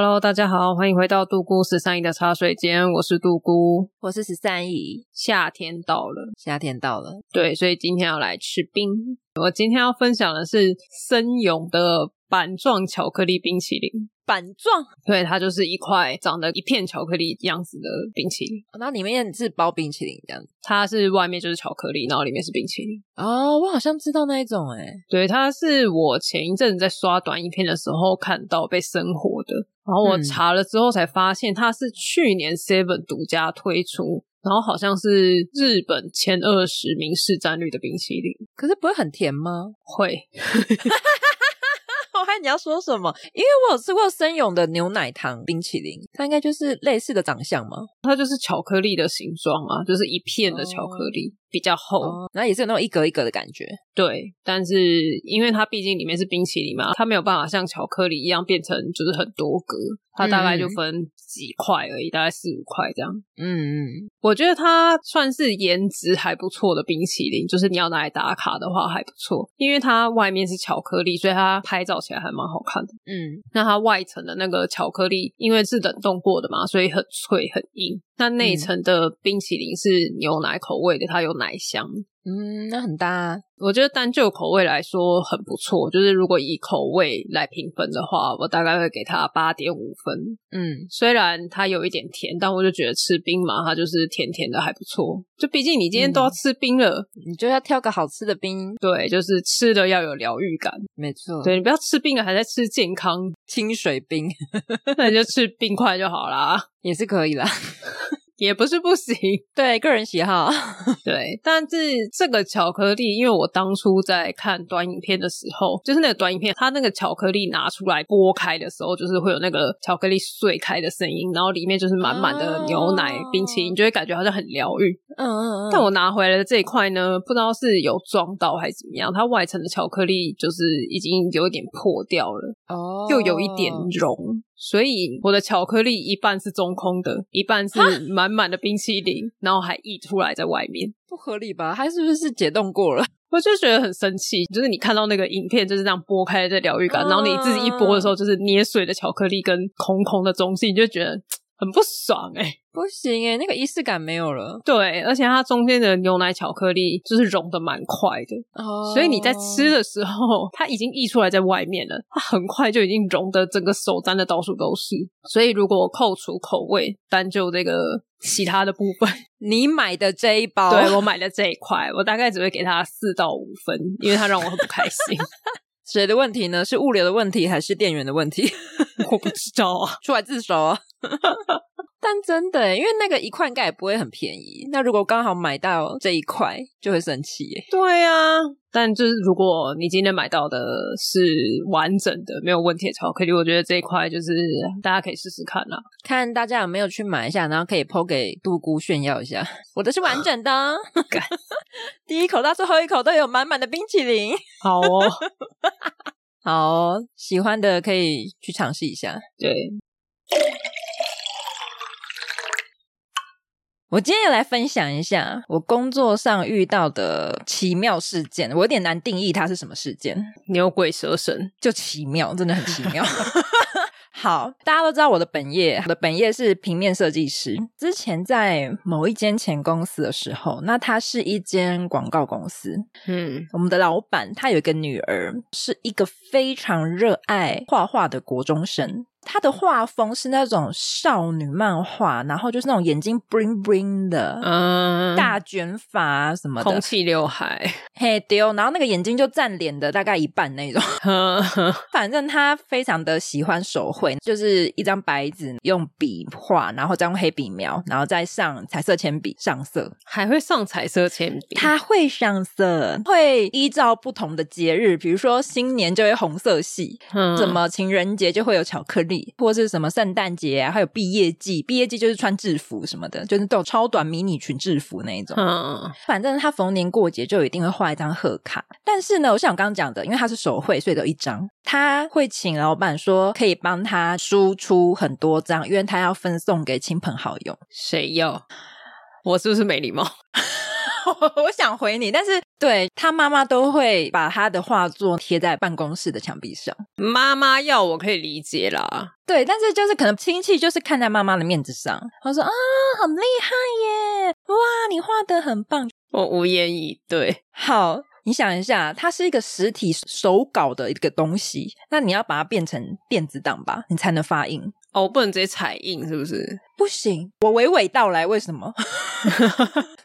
Hello，大家好，欢迎回到杜姑十三姨的茶水间，我是杜姑，我是十三姨。夏天到了，夏天到了，对，所以今天要来吃冰。我今天要分享的是森永的板状巧克力冰淇淋。板状，对，它就是一块长得一片巧克力样子的冰淇淋，然后里面是包冰淇淋这样子。它是外面就是巧克力，然后里面是冰淇淋。哦，我好像知道那一种哎。对，它是我前一阵子在刷短影片的时候看到被生火的，然后我查了之后才发现它是去年 Seven 独家推出，然后好像是日本前二十名市占率的冰淇淋。可是不会很甜吗？会。我看你要说什么，因为我有吃过森永的牛奶糖冰淇淋，它应该就是类似的长相吗？它就是巧克力的形状啊，就是一片的巧克力。哦比较厚，哦，然后也是有那种一格一格的感觉。对，但是因为它毕竟里面是冰淇淋嘛，它没有办法像巧克力一样变成就是很多格，它大概就分几块而已，嗯、大概四五块这样。嗯嗯，我觉得它算是颜值还不错的冰淇淋，就是你要拿来打卡的话还不错，因为它外面是巧克力，所以它拍照起来还蛮好看的。嗯，那它外层的那个巧克力，因为是冷冻过的嘛，所以很脆很硬。那内层的冰淇淋是牛奶口味的，它有奶香。嗯，那很搭啊。我觉得单就口味来说很不错，就是如果以口味来评分的话，我大概会给它八点五分。嗯，虽然它有一点甜，但我就觉得吃冰嘛，它就是甜甜的还不错。就毕竟你今天都要吃冰了，嗯，你就要挑个好吃的冰。对，就是吃的要有疗愈感。没错，对，你不要吃冰了还在吃健康清水冰，那你就吃冰块就好啦，也是可以啦。也不是不行，对，个人喜好，对。但是这个巧克力，因为我当初在看短影片的时候，就是那个短影片，它那个巧克力拿出来剥开的时候，就是会有那个巧克力碎开的声音，然后里面就是满满的牛奶冰淇淋，就会感觉好像很疗愈。嗯嗯嗯。但我拿回来的这一块呢，不知道是有撞到还是怎么样，它外层的巧克力就是已经有一点破掉了，哦，又有一点融。所以我的巧克力一半是中空的，一半是满满的冰淇淋，然后还溢出来在外面，不合理吧？它是不是解冻过了？我就觉得很生气，就是你看到那个影片就是这样剥开的这疗愈感，然后你自己一剥的时候，就是捏碎的巧克力跟空空的中心，你就觉得。很不爽哎、欸，不行哎、欸、那个仪式感没有了。对，而且它中间的牛奶巧克力就是融的蛮快的，oh. 所以你在吃的时候，它已经溢出来在外面了，它很快就已经融的整个手沾的到处都是。所以如果我扣除口味，单就这个其他的部分，你买的这一包，对，我买的这一块，我大概只会给它四到五分，因为它让我很不开心。谁的问题呢？是物流的问题还是店员的问题？我不知道啊，出来自首啊！但真的，因为那个一块应该也不会很便宜。那如果刚好买到这一块，就会生气耶。对啊，但就是如果你今天买到的是完整的、没有问题的巧克力，我觉得这一块就是大家可以试试看啦，看大家有没有去买一下，然后可以 po 给杜姑炫耀一下。我的是完整的，第一口到最后一口都有满满的冰淇淋。好哦。好，喜欢的可以去尝试一下。对，我今天也来分享一下我工作上遇到的奇妙事件。我有点难定义它是什么事件，牛鬼蛇神就奇妙，真的很奇妙。好，大家都知道我的本业，我的本业是平面设计师。之前在某一间前公司的时候，那它是一间广告公司。嗯，我们的老板他有一个女儿，是一个非常热爱画画的国中生。他的画风是那种少女漫画，然后就是那种眼睛 bling bling 的，嗯，大卷发什么的，空气刘海，嘿丢，然后那个眼睛就占脸的大概一半那种。反正他非常的喜欢手绘，就是一张白纸用笔画，然后再用黑笔描，然后再上彩色铅笔上色，还会上彩色铅笔。他会上色，会依照不同的节日，比如说新年就会红色系，嗯，什么情人节就会有巧克力。或是什么圣诞节啊，还有毕业季，毕业季就是穿制服什么的，就是那种超短迷你裙制服那一种。嗯，反正他逢年过节就一定会画一张贺卡。但是呢，我想我刚刚讲的，因为他是手绘，所以有一张，他会请老板说可以帮他输出很多张，因为他要分送给亲朋好友。谁要？我是不是没礼貌？我想回你，但是对他妈妈都会把他的画作贴在办公室的墙壁上。妈妈要我可以理解啦，对，但是就是可能亲戚就是看在妈妈的面子上，他说啊，很厉害耶，哇，你画的很棒，我无言以对。好，你想一下，它是一个实体手稿的一个东西，那你要把它变成电子档吧，你才能发印。哦，我不能直接彩印，是不是？不行，我娓娓道来，为什么？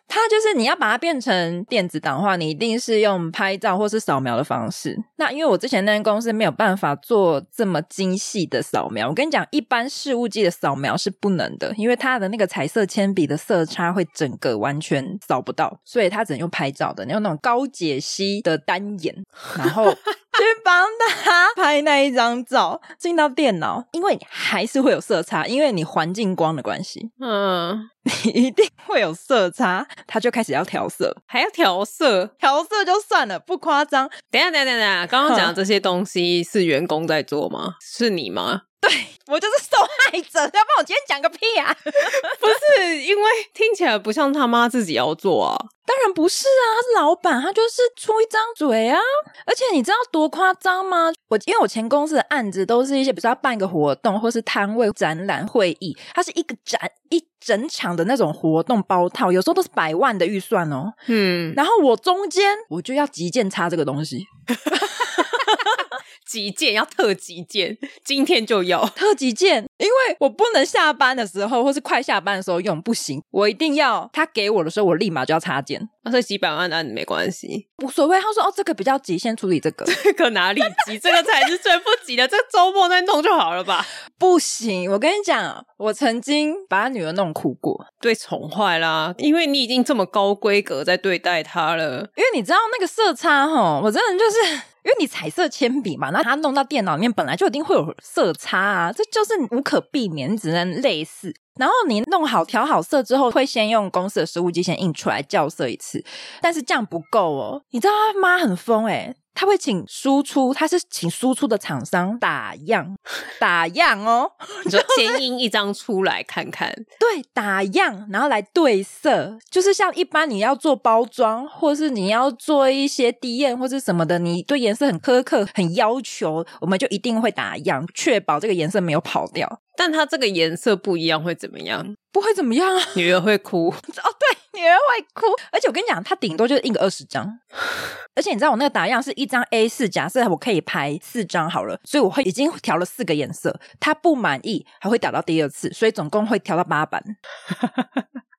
它就是你要把它变成电子档的话，你一定是用拍照或是扫描的方式。那因为我之前那间公司没有办法做这么精细的扫描，我跟你讲，一般事务机的扫描是不能的，因为它的那个彩色铅笔的色差会整个完全扫不到，所以它只能用拍照的，你用那种高解析的单眼，然后。去帮他拍那一张照，进到电脑，因为你还是会有色差，因为你环境光的关系，嗯，你一定会有色差，他就开始要调色，还要调色，调色就算了，不夸张。等一下，等一下，等下，刚刚讲的这些东西是员工在做吗？是你吗？对，我就是受害者，要不然我今天讲个屁啊！不是，因为听起来不像他妈自己要做啊。当然不是啊，他是老板，他就是出一张嘴啊。而且你知道多夸张吗？我因为我前公司的案子都是一些，比如说要办一个活动，或是摊位、展览、会议，它是一个展一整场的那种活动包套，有时候都是百万的预算哦。嗯，然后我中间我就要急件插这个东西。急件要特急件，今天就要特急件，因为我不能下班的时候或是快下班的时候用，不行，我一定要他给我的时候，我立马就要插件。那是几百万的案子没关系，无所谓。他说：“哦，这个比较急，先处理这个。这个哪里急？这个才是最不急的。这个周末再弄就好了吧？不行，我跟你讲，我曾经把他女儿弄哭过，对，宠坏啦。因为你已经这么高规格在对待他了。因为你知道那个色差哈，我真的就是。”因为你彩色铅笔嘛，那它弄到电脑里面本来就一定会有色差啊，这就是无可避免，只能类似。然后你弄好调好色之后，会先用公司的实物机先印出来校色一次，但是这样不够哦。你知道他妈很疯诶他会请输出，他是请输出的厂商打样，打样哦，你就先印一张出来看看。对，打样，然后来对色，就是像一般你要做包装，或是你要做一些低验或是什么的，你对颜色很苛刻、很要求，我们就一定会打样，确保这个颜色没有跑掉。但它这个颜色不一样会怎么样？不会怎么样啊，女儿会哭。哦，对，女儿会哭。而且我跟你讲，它顶多就是印个二十张。而且你知道我那个打样是一张 A 四，假设我可以排四张好了，所以我会已经调了四个颜色。他不满意还会打到第二次，所以总共会调到八版。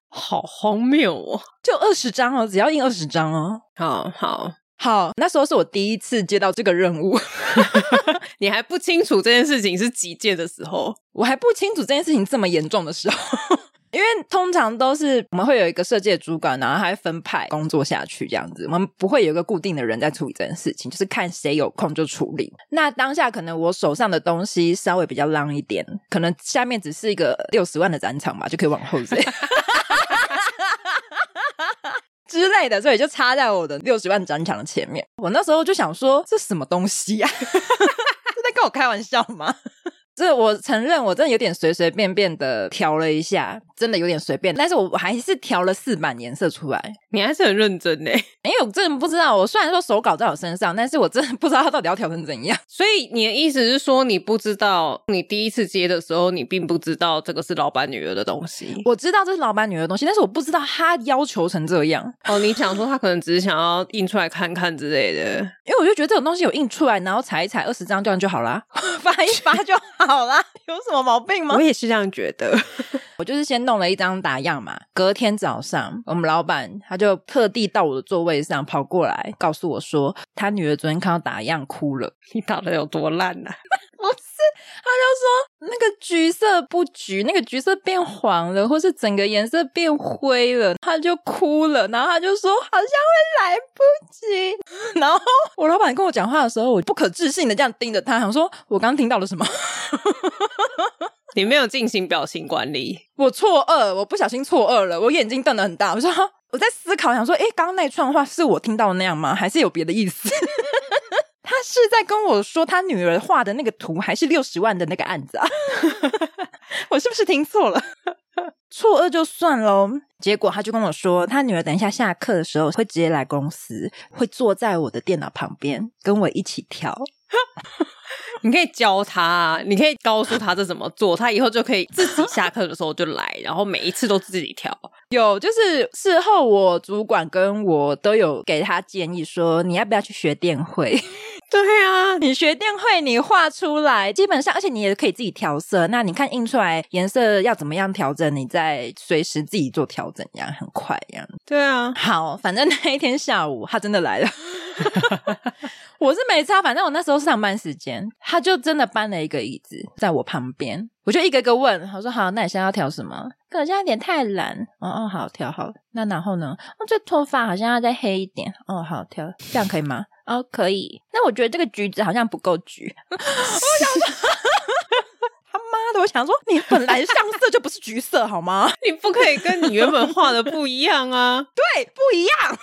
好荒谬哦！就二十张哦，只要印二十张哦。好好。好，那时候是我第一次接到这个任务，你还不清楚这件事情是几件的时候，我还不清楚这件事情这么严重的时候，因为通常都是我们会有一个设计的主管，然后他会分派工作下去这样子，我们不会有一个固定的人在处理这件事情，就是看谁有空就处理。那当下可能我手上的东西稍微比较浪一点，可能下面只是一个六十万的展场吧，就可以往后追。之类的，所以就插在我的六十万展场的前面。我那时候就想说，这什么东西呀、啊？是在跟我开玩笑吗？这我承认，我真的有点随随便便的调了一下。真的有点随便，但是我还是调了四版颜色出来。你还是很认真呢，因为我真的不知道。我虽然说手稿在我身上，但是我真的不知道它到底要调成怎样。所以你的意思是说，你不知道你第一次接的时候，你并不知道这个是老板女儿的东西。我知道这是老板女儿的东西，但是我不知道他要求成这样。哦，你想说他可能只是想要印出来看看之类的？因为我就觉得这种东西有印出来，然后裁一裁二十张这样就好啦，发一发就好。好啦，有什么毛病吗？我也是这样觉得。我就是先弄了一张打样嘛，隔天早上，我们老板他就特地到我的座位上跑过来，告诉我说，他女儿昨天看到打样哭了。你打的有多烂呢、啊？不是，他就说那个橘色不橘，那个橘色变黄了，或是整个颜色变灰了，他就哭了。然后他就说好像会来不及。然后我老板跟我讲话的时候，我不可置信的这样盯着他，想说我刚刚听到了什么？你没有进行表情管理，我错愕，我不小心错愕了，我眼睛瞪得很大。我说 我在思考，想说，哎，刚刚那串话是我听到的那样吗？还是有别的意思？他是在跟我说他女儿画的那个图，还是六十万的那个案子啊？我是不是听错了？错愕就算喽。结果他就跟我说，他女儿等一下下课的时候会直接来公司，会坐在我的电脑旁边跟我一起跳。你可以教他，你可以告诉他这怎么做，他以后就可以自己下课的时候就来，然后每一次都自己调。有，就是事后我主管跟我都有给他建议说，你要不要去学电绘？对啊，你学电绘，你画出来基本上，而且你也可以自己调色。那你看印出来颜色要怎么样调整，你再随时自己做调整，一样很快，一样。对啊，好，反正那一天下午他真的来了，我是没差，反正我那时候上班时间，他就真的搬了一个椅子在我旁边，我就一个个问，我说好，那你现在要调什么？可能现在有点太蓝，哦哦，好调好，那然后呢？哦，这头发好像要再黑一点，哦，好调，这样可以吗？哦，可以。那我觉得这个橘子好像不够橘。我想说，想说，你本来上色就不是橘色好吗？你不可以跟你原本画的不一样啊！对，不一样，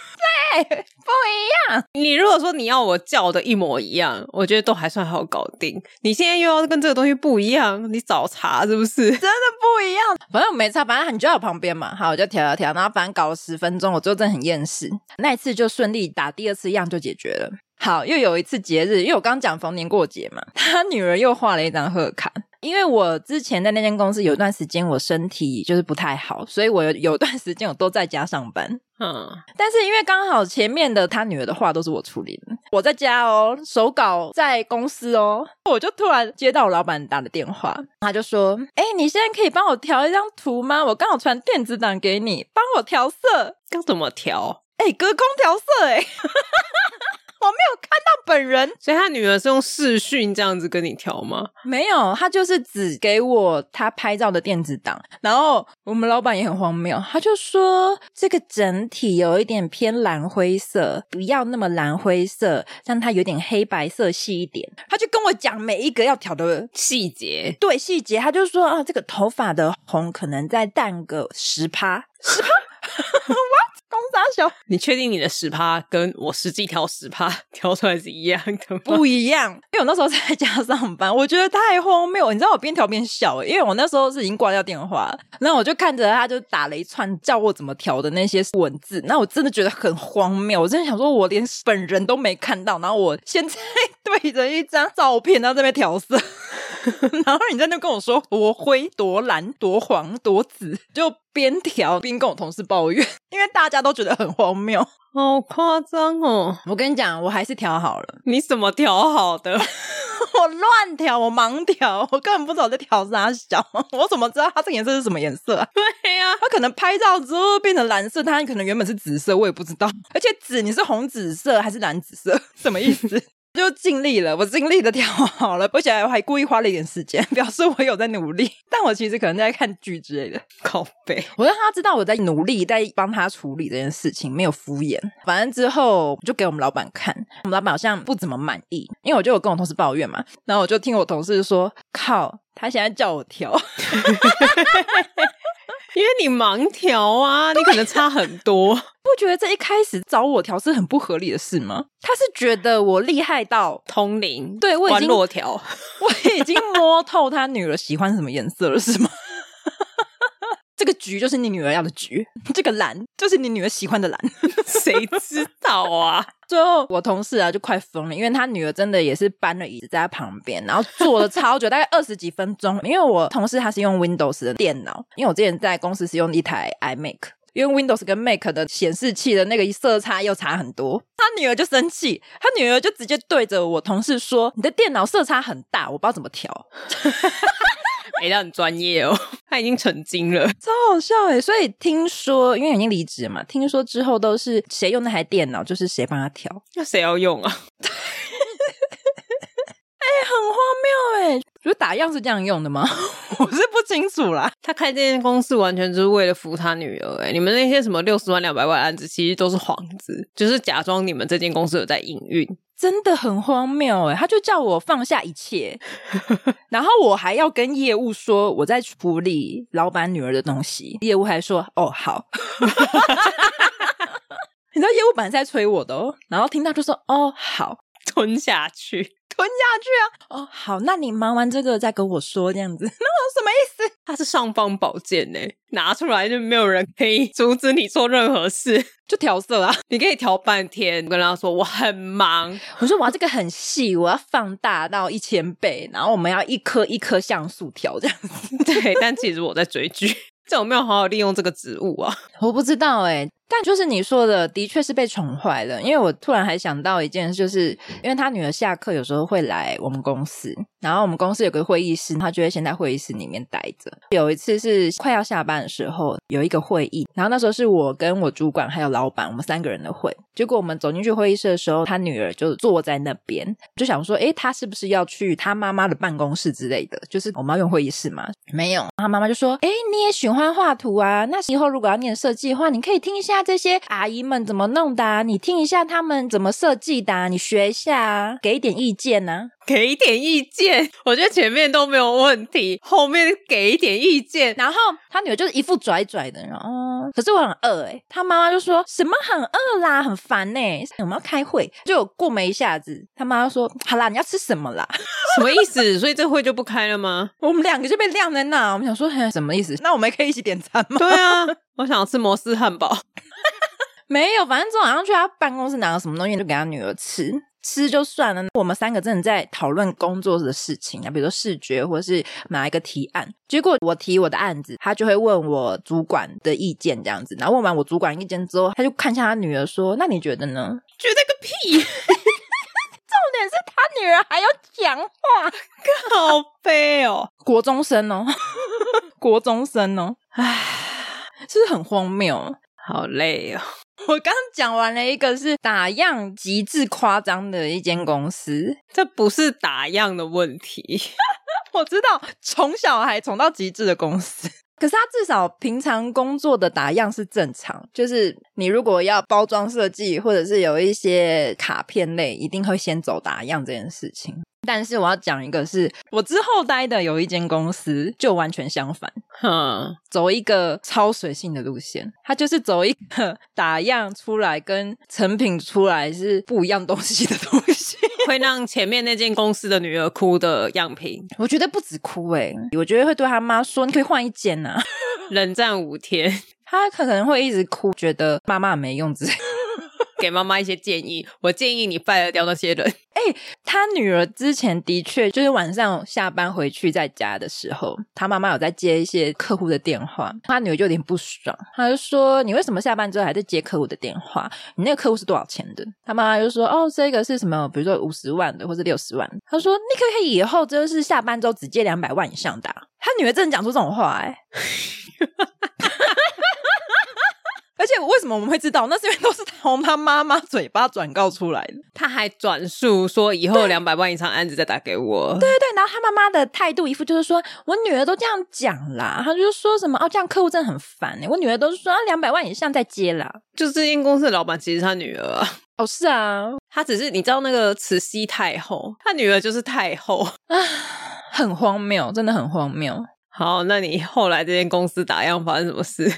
对，不一样。你如果说你要我叫的一模一样，我觉得都还算好搞定。你现在又要跟这个东西不一样，你找茬是不是？真的不一样。反正我没差，反正你就在我旁边嘛。好，我就调调调，然后反正搞了十分钟，我最后真的很厌世。那一次就顺利打第二次样就解决了。好，又有一次节日，因为我刚讲逢年过节嘛，他女儿又画了一张贺卡。因为我之前在那间公司有一段时间我身体就是不太好，所以我有有段时间我都在家上班。嗯，但是因为刚好前面的他女儿的话都是我处理的，我在家哦，手稿在公司哦，我就突然接到我老板打的电话，他就说：“哎，你现在可以帮我调一张图吗？我刚好传电子档给你，帮我调色。要怎么调？哎，隔空调色，哎。”我没有看到本人，所以他女儿是用视讯这样子跟你调吗？没有，他就是只给我他拍照的电子档。然后我们老板也很荒谬，他就说这个整体有一点偏蓝灰色，不要那么蓝灰色，让它有点黑白色系一点。他就跟我讲每一个要调的细节，对细节，他就说啊，这个头发的红可能再淡个十趴，十趴。公三小，你确定你的十趴跟我实际调十趴 调出来是一样的吗？不一样，因为我那时候在家上班，我觉得太荒谬。你知道我边调边笑，因为我那时候是已经挂掉电话，然后我就看着他就打了一串叫我怎么调的那些文字，那我真的觉得很荒谬。我真的想说，我连本人都没看到，然后我现在 对着一张照片，然后这边调色，然后你在那跟我说多灰、多蓝、多黄、多紫，就。边调边跟我同事抱怨，因为大家都觉得很荒谬，好夸张哦！我跟你讲，我还是调好了。你怎么调好的？我乱调，我盲调，我根本不知道我在调啥小。我怎么知道它这个颜色是什么颜色啊？对呀、啊，它可能拍照之后变成蓝色，它可能原本是紫色，我也不知道。而且紫，你是红紫色还是蓝紫色？什么意思？就尽力了，我尽力的调好了，而且我还故意花了一点时间，表示我有在努力。但我其实可能在看剧之类的，靠背。我让他知道我在努力，在帮他处理这件事情，没有敷衍。反正之后就给我们老板看，我们老板好像不怎么满意，因为我就有跟我同事抱怨嘛，然后我就听我同事说：“靠，他现在叫我调。”因为你盲调啊，你可能差很多。不觉得这一开始找我调是很不合理的事吗？他是觉得我厉害到通灵，对，我已经落调，我已经摸透他女儿喜欢什么颜色了，是吗？这个橘就是你女儿要的橘，这个蓝就是你女儿喜欢的蓝，谁知道啊？最后我同事啊就快疯了，因为他女儿真的也是搬了椅子在他旁边，然后坐了超久，大概二十几分钟。因为我同事他是用 Windows 的电脑，因为我之前在公司是用一台 iMac。因为 Windows 跟 Mac 的显示器的那个色差又差很多。他女儿就生气，他女儿就直接对着我同事说：“你的电脑色差很大，我不知道怎么调。”哎，他很专业哦，他已经成精了，超好笑哎！所以听说，因为已经离职了嘛，听说之后都是谁用那台电脑，就是谁帮他调。那谁要用啊？哎，很荒谬哎！就打样是这样用的吗？我是不清楚啦。他开这间公司完全就是为了扶他女儿哎！你们那些什么六十万、两百万案子，其实都是幌子，就是假装你们这间公司有在营运。真的很荒谬哎！他就叫我放下一切，然后我还要跟业务说我在处理老板女儿的东西，业务还说哦好，你知道业务本来在催我的哦，然后听到就说哦好，吞下去。吞下去啊！哦，好，那你忙完这个再跟我说这样子，那我什么意思？它是尚方宝剑呢，拿出来就没有人可以阻止你做任何事，就调色啊！你可以调半天，我跟他说我很忙，我说我要这个很细，我要放大到一千倍，然后我们要一颗一颗像素调这样子。对，但其实我在追剧，这有没有好好利用这个职务啊？我不知道哎、欸。但就是你说的，的确是被宠坏了。因为我突然还想到一件事，就是因为他女儿下课有时候会来我们公司，然后我们公司有个会议室，他就会先在会议室里面待着。有一次是快要下班的时候，有一个会议，然后那时候是我跟我主管还有老板，我们三个人的会。结果我们走进去会议室的时候，他女儿就坐在那边，就想说，诶，他是不是要去他妈妈的办公室之类的？就是我们要用会议室嘛？没有，他妈妈就说，诶，你也喜欢画图啊？那以后如果要念设计的话，你可以听一下。这些阿姨们怎么弄的啊？你听一下他们怎么设计的啊，你学一下啊，给一点意见呢啊？给一点意见，我觉得前面都没有问题，后面给一点意见，然后他女儿就是一副拽拽的，然后可是我很饿诶，他妈妈就说什么很饿啦，很烦呢，我们要开会，就过没一下子，他妈妈说好啦，你要吃什么啦？什么意思？所以这会就不开了吗？我们两个就被晾在那，我们想说什么意思？那我们可以一起点餐吗？对啊，我想要吃摩斯汉堡。没有，反正昨晚上去他办公室拿了什么东西，就给他女儿吃。吃就算了，我们三个真的在讨论工作的事情啊，比如说视觉或者是哪一个提案。结果我提我的案子，他就会问我主管的意见这样子。然后问完我主管意见之后，他就看向他女儿说：“那你觉得呢？”觉得个屁！重点是他女儿还要讲话，好悲哦，国中生哦，国中生哦，唉，是不是很荒谬？好累哦。我刚讲完了一个是打样极致夸张的一间公司，这不是打样的问题。我知道宠小孩宠到极致的公司，可是他至少平常工作的打样是正常。就是你如果要包装设计，或者是有一些卡片类，一定会先走打样这件事情。但是我要讲一个是，是我之后待的有一间公司就完全相反，哼，走一个超随性的路线，它就是走一个打样出来跟成品出来是不一样东西的东西，会让前面那间公司的女儿哭的样品。我觉得不止哭诶、欸，我觉得会对他妈说：“你可以换一间呐。”冷战五天，他可能会一直哭，觉得妈妈没用之类。给妈妈一些建议，我建议你拜了掉那些人。哎、他女儿之前的确就是晚上下班回去在家的时候，他妈妈有在接一些客户的电话，他女儿就有点不爽，他就说：“你为什么下班之后还在接客户的电话？你那个客户是多少钱的？”他妈妈就说：“哦，这个是什么？比如说五十万的，或是六十万。”他说：“你可不可以以后就是下班之后只接两百万以上的、啊。”他女儿真的讲出这种话、欸，哎。而且为什么我们会知道？那是因为都是从他妈妈嘴巴转告出来的。他还转述说以后两百万以上案子再打给我。对对对，然后他妈妈的态度一副就是说，我女儿都这样讲啦，他就说什么哦，这样客户真的很烦哎。我女儿都是说两百万以上再接啦。就是这间公司的老板其实他女儿啊。哦，是啊，他只是你知道那个慈禧太后，他女儿就是太后啊，很荒谬，真的很荒谬。好，那你后来这间公司打样发生什么事？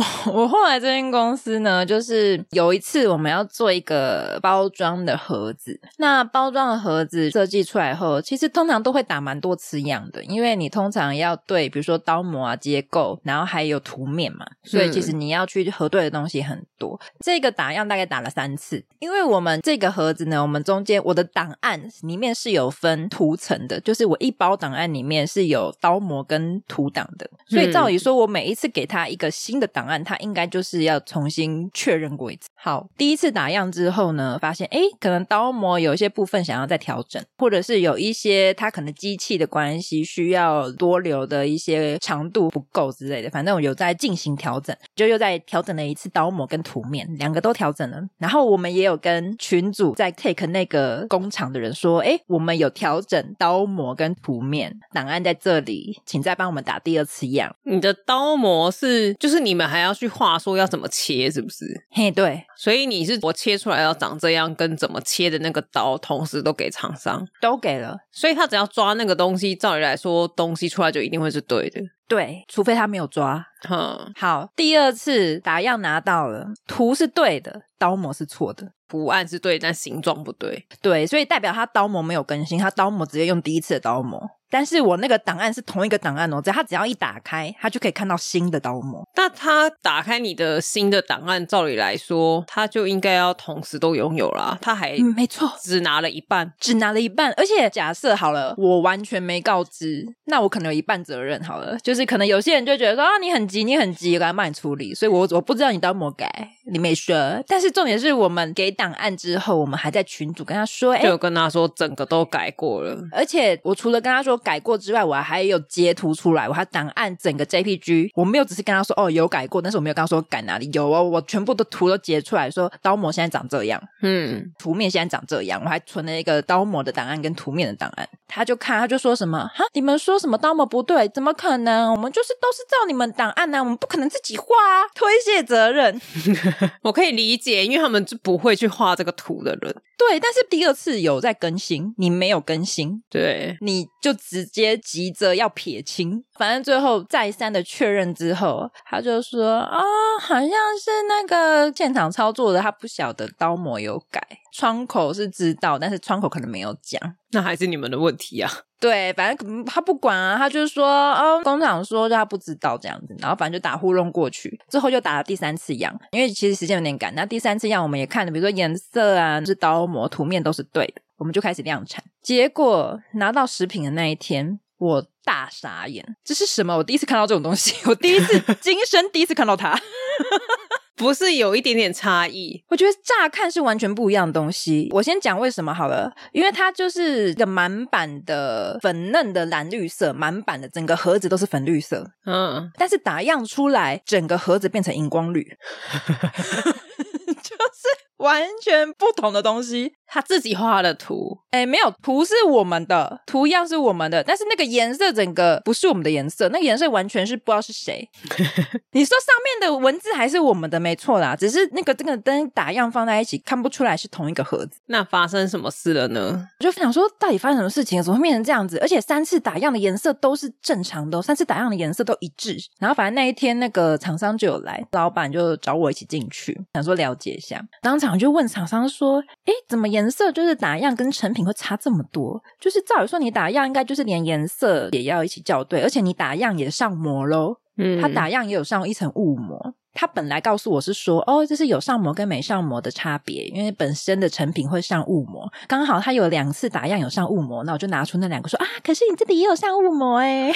我后来这间公司呢，就是有一次我们要做一个包装的盒子，那包装的盒子设计出来后，其实通常都会打蛮多次样的，因为你通常要对，比如说刀模啊、结构，然后还有图面嘛，所以其实你要去核对的东西很多。嗯。这个打样大概打了三次，因为我们这个盒子呢，我们中间我的档案里面是有分图层的，就是我一包档案里面是有刀模跟图档的，所以照理说我每一次给他一个新的档案。案，它应该就是要重新确认过一次。好，第一次打样之后呢，发现哎，可能刀模有一些部分想要再调整，或者是有一些它可能机器的关系需要多留的一些长度不够之类的，反正我有在进行调整，就又在调整了一次刀模跟图面，两个都调整了。然后我们也有跟群组在 take 那个工厂的人说，哎，我们有调整刀模跟图面，档案在这里，请再帮我们打第二次样。你的刀模是，就是你们还要去画说要怎么切，是不是？嘿，对，所以你是我切出来要长这样，跟怎么切的那个刀，同时都给厂商，都给了，所以他只要抓那个东西，照理来说，东西出来就一定会是对的。对，除非他没有抓。哼，好，第二次打样拿到了，图是对的，刀模是错的，图案是对，但形状不对。对，所以代表他刀模没有更新，他刀模直接用第一次的刀模。但是我那个档案是同一个档案哦，只要他只要一打开，他就可以看到新的刀模。那他打开你的新的档案，照理来说，他就应该要同时都拥有啦。他还没错，只拿了一半，只拿了一半。而且假设好了，我完全没告知，那我可能有一半责任。好了，就是可能有些人就觉得说啊，你很急，你很急，我来帮你处理。所以我我不知道你刀模改，你没说。但是重点是我们给档案之后，我们还在群组跟他说，哎，就跟他说整个都改过了。而且我除了跟他说改过之外，我还有截图出来，我还档案整个 JPG，我没有只是跟他说哦有改过，但是我没有跟他说改哪里。有哦，我全部的图都截出来说刀模现在长这样，嗯，图面现在长这样，我还存了一个刀模的档案跟图面的档案，他就看他就说什么哈，你们说什么刀模不对，怎么可能？我们就是都是照你们档案呢、啊，我们不可能自己画啊，推卸责任，我可以理解，因为他们是不会去画这个图的人，对，但是第二次有在更新，你没有更新，对，你就直接。急着要撇清，反正最后再三的确认之后，他就说啊、哦，好像是那个现场操作的，他不晓得刀模有改，窗口是知道，但是窗口可能没有讲，那还是你们的问题啊。对，反正他不管啊，他就是说哦，工厂说他不知道这样子，然后反正就打糊弄过去，之后就打了第三次样，因为其实时间有点赶，那第三次样我们也看了，比如说颜色啊，是刀模图面都是对的，我们就开始量产，结果拿到食品的那一天。我大傻眼，这是什么？我第一次看到这种东西，我第一次 今生第一次看到它，不是有一点点差异？我觉得乍看是完全不一样的东西。我先讲为什么好了，因为它就是一个满版的粉嫩的蓝绿色，满版的整个盒子都是粉绿色，嗯，但是打样出来，整个盒子变成荧光绿 就是。完全不同的东西，他自己画的图，哎，没有图是我们的，图样是我们的，但是那个颜色整个不是我们的颜色，那个颜色完全是不知道是谁。你说上面的文字还是我们的，没错啦，只是那个这个灯打样放在一起，看不出来是同一个盒子。那发生什么事了呢？我就想说，到底发生什么事情，怎么会变成这样子？而且三次打样的颜色都是正常的，三次打样的颜色都一致。然后反正那一天那个厂商就有来，老板就找我一起进去，想说了解一下，当场。就问厂商说：“哎，怎么颜色就是打样跟成品会差这么多？就是照理说你打样应该就是连颜色也要一起校对，而且你打样也上膜喽。嗯，它打样也有上一层雾膜。他本来告诉我是说，哦，这是有上膜跟没上膜的差别，因为本身的成品会上雾膜，刚好他有两次打样有上雾膜，那我就拿出那两个说啊，可是你这里也有上雾膜诶，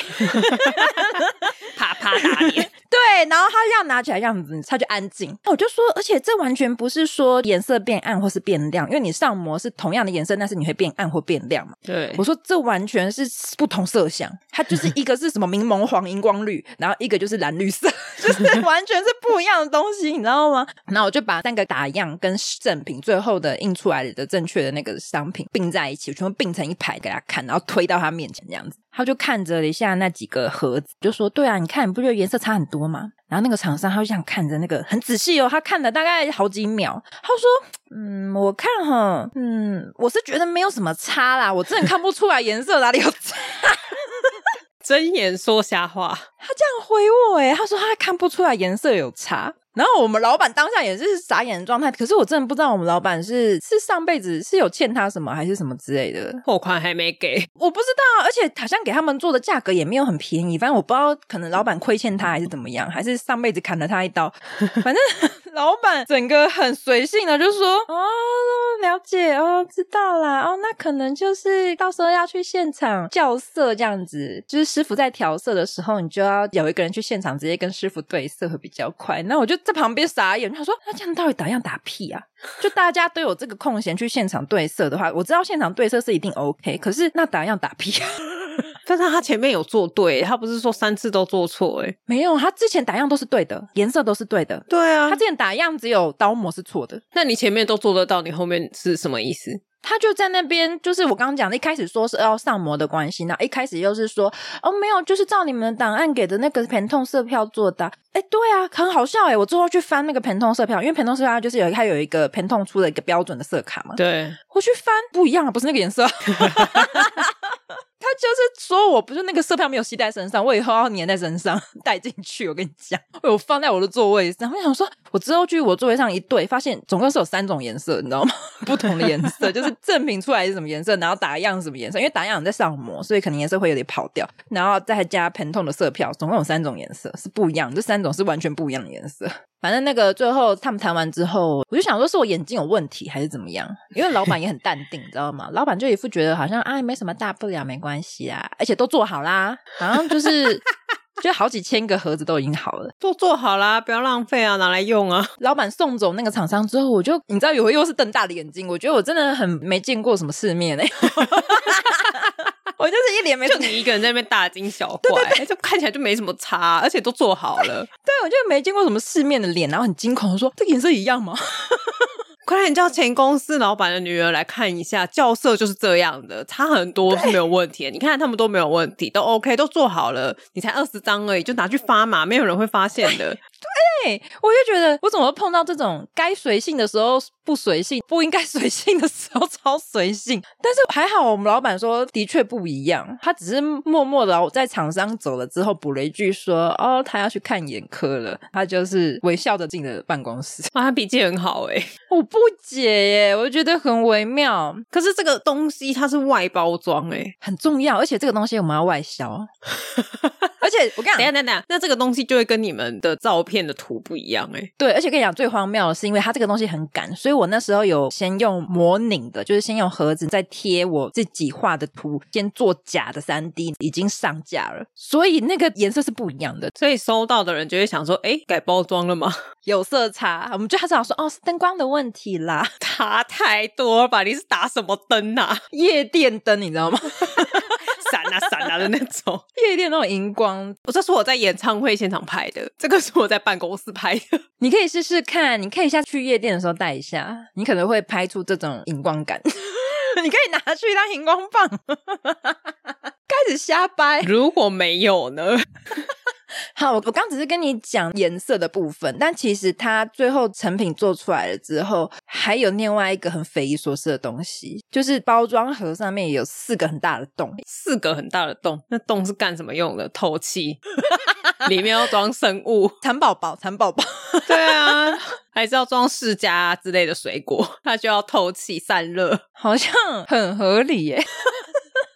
啪啪打脸。”对，然后他这样拿起来样子，他就安静。我就说，而且这完全不是说颜色变暗或是变亮，因为你上膜是同样的颜色，但是你会变暗或变亮嘛。对，我说这完全是不同色相，它就是一个是什么 柠檬黄荧光绿，然后一个就是蓝绿色，就是完全是不不一样的东西，你知道吗？然后我就把三个打样跟正品最后的印出来的正确的那个商品并在一起，我全部并成一排给他看，然后推到他面前这样子。他就看着一下那几个盒子，就说：“对啊，你看，你不觉得颜色差很多吗？”然后那个厂商他就想看着那个很仔细哦，他看了大概好几秒，他说：“嗯，我看哈，嗯，我是觉得没有什么差啦，我真的看不出来颜色哪里有差。”睁眼说瞎话，他这样回我诶，他说他看不出来颜色有差。然后我们老板当下也是傻眼的状态，可是我真的不知道我们老板是是上辈子是有欠他什么还是什么之类的，货款还没给，我不知道，而且好像给他们做的价格也没有很便宜，反正我不知道可能老板亏欠他还是怎么样，还是上辈子砍了他一刀，反正老板整个很随性的就说：“哦，了解哦，知道啦。哦，那可能就是到时候要去现场校色这样子，就是师傅在调色的时候，你就要有一个人去现场直接跟师傅对色会比较快。那我就在旁边傻眼，他说：那这样到底打样打屁啊？就大家都有这个空闲去现场对色的话，我知道现场对色是一定 OK，可是那打样打屁啊？但是他前面有做对，他不是说三次都做错诶，没有，他之前打样都是对的，颜色都是对的。对啊，他之前打样只有刀模是错的。那你前面都做得到，你后面是什么意思？他就在那边，就是我刚刚讲的，一开始说是要上模的关系，那一开始又是说哦没有，就是照你们档案给的那个 Pantone 色票做的。哎，对啊，很好笑哎！我最后去翻那个 Pantone 色票，因为 Pantone 色票就是有它有一个 Pantone 出的一个标准的色卡嘛。对，我去翻不一样啊，不是那个颜色。他就是说我不是那个色票没有吸在身上，我以后要粘在身上 带进去。我跟你讲，我放在我的座位上。我想说，我之后去我座位上一对，发现总共是有三种颜色，你知道吗？不同的颜色，就是正品出来是什么颜色，然后打样什么颜色。因为打样在上模，所以可能颜色会有点跑掉，然后再加 Pantone 的色票，总共有三种颜色是不一样，这三种是完全不一样的颜色。反正那个最后他们谈完之后，我就想说是我眼睛有问题还是怎么样？因为老板也很淡定，你知道吗？老板就一副觉得好像啊没什么大不了，没关系啊，而且都做好啦，好像就是 就好几千个盒子都已经好了，都做好啦，不要浪费啊，拿来用啊。老板送走那个厂商之后，我就你知道有回又是瞪大的眼睛，我觉得我真的很没见过什么世面哎、欸。我就是一脸没，就你一个人在那边大惊小怪，对对对，就看起来就没什么差，而且都做好了。对，我就没见过什么世面的脸，然后很惊恐的说：“这个颜色一样吗？”快点叫前公司老板的女儿来看一下，教色就是这样的，差很多是没有问题。你看他们都没有问题，都 OK，都做好了。你才二十张而已，就拿去发嘛，没有人会发现的。我就觉得我怎么会碰到这种该随性的时候不随性，不应该随性的时候超随性。但是还好，我们老板说的确不一样，他只是默默的在厂商走了之后补了一句说：“哦，他要去看眼科了。”他就是微笑着进了办公室。哇，他脾气很好诶，我不解耶，我觉得很微妙。可是这个东西它是外包装诶，很重要，而且这个东西我们要外销。而且我跟你讲，等下等下，那这个东西就会跟你们的照片的图不一样诶。对，而且跟你讲最荒谬的是，因为它这个东西很赶，所以我那时候有先用模拟的，就是先用盒子再贴我自己画的图，先做假的三 D，已经上架了，所以那个颜色是不一样的。所以收到的人就会想说，诶，改包装了吗？有色差，我们就还是想说，哦，是灯光的问题啦，差太多吧？你是打什么灯啊？夜店灯，你知道吗？的那种 夜店那种荧光，我这是我在演唱会现场拍的，这个是我在办公室拍的。你可以试试看，你可以下去夜店的时候带一下，你可能会拍出这种荧光感。你可以拿去当荧光棒，开始瞎掰。如果没有呢？好，我我刚只是跟你讲颜色的部分，但其实它最后成品做出来了之后，还有另外一个很匪夷所思的东西，就是包装盒上面有四个很大的洞，四个很大的洞，那洞是干什么用的？透气，里面要装生物，蚕宝宝，蚕宝宝，对啊，还是要装释迦之类的水果，它就要透气散热，好像很合理耶。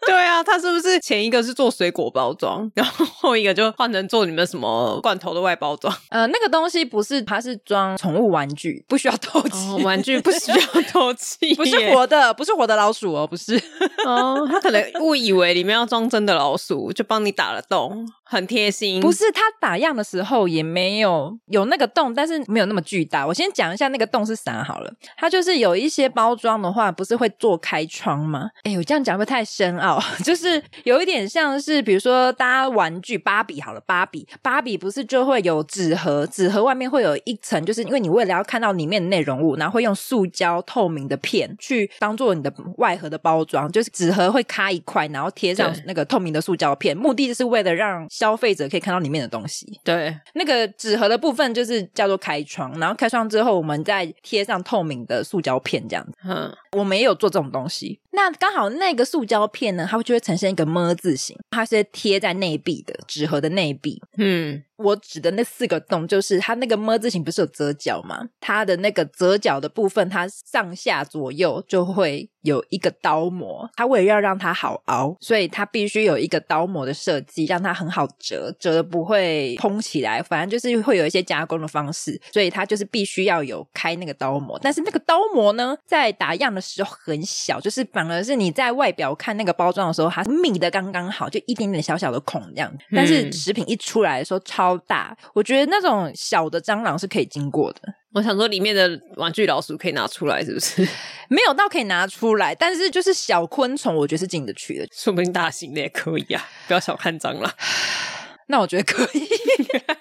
对啊，他是不是前一个是做水果包装，然后后一个就换成做你们什么罐头的外包装？呃，那个东西不是，它是装宠物玩具，不需要透气。哦，玩具不需要透气，不是活的，不是活的老鼠哦，不是。哦，他可能误以为里面要装真的老鼠，就帮你打了洞。很贴心，不是他打样的时候也没有有那个洞，但是没有那么巨大。我先讲一下那个洞是啥好了，它就是有一些包装的话，不是会做开窗吗？哎，我这样讲会不会太深奥？就是有一点像是，比如说大家玩具芭比好了，芭比芭比不是就会有纸盒，纸盒外面会有一层，就是因为你为了要看到里面的内容物，然后会用塑胶透明的片去当做你的外盒的包装，就是纸盒会卡一块，然后贴上那个透明的塑胶片，目的就是为了让消费者可以看到里面的东西，对，那个纸盒的部分就是叫做开窗，然后开窗之后，我们再贴上透明的塑胶片，这样子。嗯，我们也有做这种东西。那刚好那个塑胶片呢，它就会呈现一个么字形，它是贴在内壁的纸盒的内壁。嗯，我指的那四个洞，就是它那个么字形不是有折角吗？它的那个折角的部分，它上下左右就会有一个刀模。它为了要让它好凹，所以它必须有一个刀模的设计，让它很好折，折的不会蓬起来。反正就是会有一些加工的方式，所以它就是必须要有开那个刀模。但是那个刀模呢，在打样的时候很小，就是反而是你在外表看那个包装的时候，它密的刚刚好，就一点点小小的孔这样。但是食品一出来的时候超大，我觉得那种小的蟑螂是可以经过的。我想说里面的玩具老鼠可以拿出来，是不是？没有到可以拿出来，但是就是小昆虫，我觉得是进得去的。说不定大型的也可以啊，不要小看蟑螂。那我觉得可以，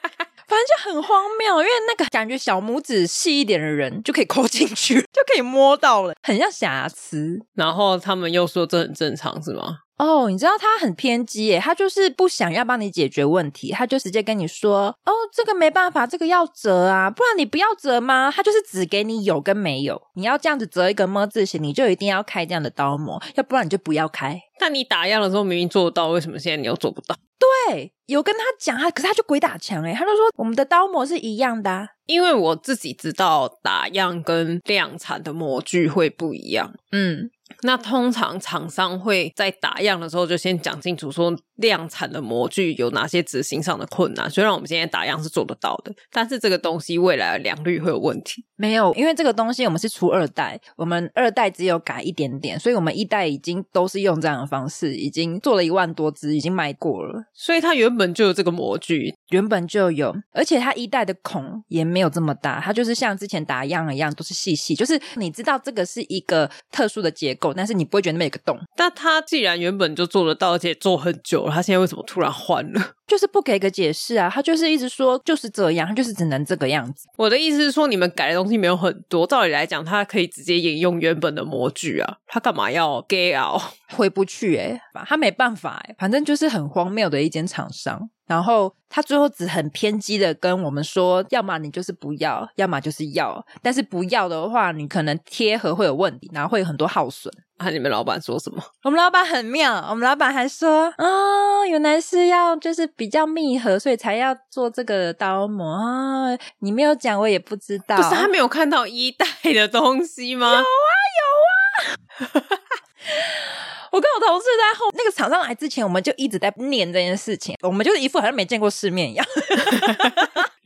反正就很荒谬，因为那个感觉小拇指细一点的人就可以抠进去，就可以摸到了，很像瑕疵。然后他们又说这很正常，是吗？哦，oh, 你知道他很偏激耶，他就是不想要帮你解决问题，他就直接跟你说：“哦，这个没办法，这个要折啊，不然你不要折吗？”他就是只给你有跟没有，你要这样子折一个么字形，你就一定要开这样的刀模，要不然你就不要开。但你打样的时候明明做得到，为什么现在你又做不到？对，有跟他讲啊，可是他就鬼打墙诶，他就说我们的刀模是一样的啊，因为我自己知道打样跟量产的模具会不一样，嗯。那通常厂商会在打样的时候就先讲清楚，说量产的模具有哪些执行上的困难。虽然我们现在打样是做得到的，但是这个东西未来的良率会有问题。没有，因为这个东西我们是出二代，我们二代只有改一点点，所以我们一代已经都是用这样的方式，已经做了一万多只，已经卖过了。所以它原本就有这个模具，原本就有，而且它一代的孔也没有这么大，它就是像之前打样一样，都是细细，就是你知道这个是一个特殊的结构。但是你不会觉得那边有个洞。但它既然原本就做得到，而且做很久了，他现在为什么突然换了？就是不给个解释啊！他就是一直说就是这样，他就是只能这个样子。我的意思是说，你们改的东西没有很多，照理来讲，他可以直接引用原本的模具啊，他干嘛要 get out？回不去诶，他没办法诶，反正就是很荒谬的一间厂商。然后他最后只很偏激的跟我们说，要么你就是不要，要么就是要。但是不要的话，你可能贴合会有问题，然后会有很多耗损。啊，你们老板说什么？我们老板很妙，我们老板还说，啊、哦，原来是要就是比较密合，所以才要做这个刀模啊、哦。你没有讲，我也不知道。不是他没有看到一代的东西吗？有啊，有啊。我跟我同事在后那个厂商来之前，我们就一直在念这件事情，我们就是一副好像没见过世面一样。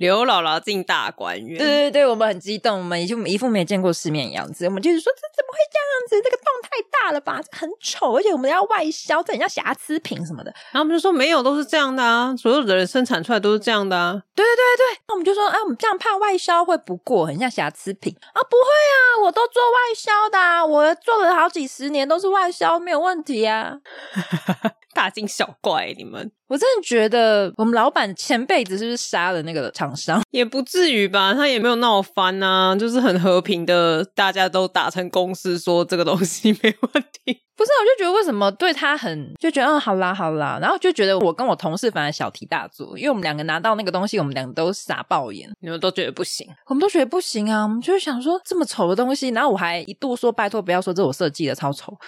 刘姥姥进大观园，对对对，我们很激动，我们一副一副没见过世面的样子，我们就是说，这怎么会这样子？这个洞太大了吧，这很丑，而且我们要外销，这很像瑕疵品什么的。然后我们就说没有，都是这样的啊，所有的人生产出来都是这样的啊。对对对对，那我们就说啊，我们这样怕外销会不过，很像瑕疵品啊，不会啊，我都做外销的啊，我做了好几十年都是外销，没有问题啊。大惊小怪，你们！我真的觉得我们老板前辈子是不是杀了那个厂商？也不至于吧，他也没有闹翻啊，就是很和平的，大家都达成共识，说这个东西没问题。不是，我就觉得为什么对他很就觉得嗯，好啦好啦，然后就觉得我跟我同事反而小题大做，因为我们两个拿到那个东西，我们两个都傻爆眼，你们都觉得不行，我们都觉得不行啊，我们就是想说这么丑的东西，然后我还一度说拜托不要说这我设计的超丑。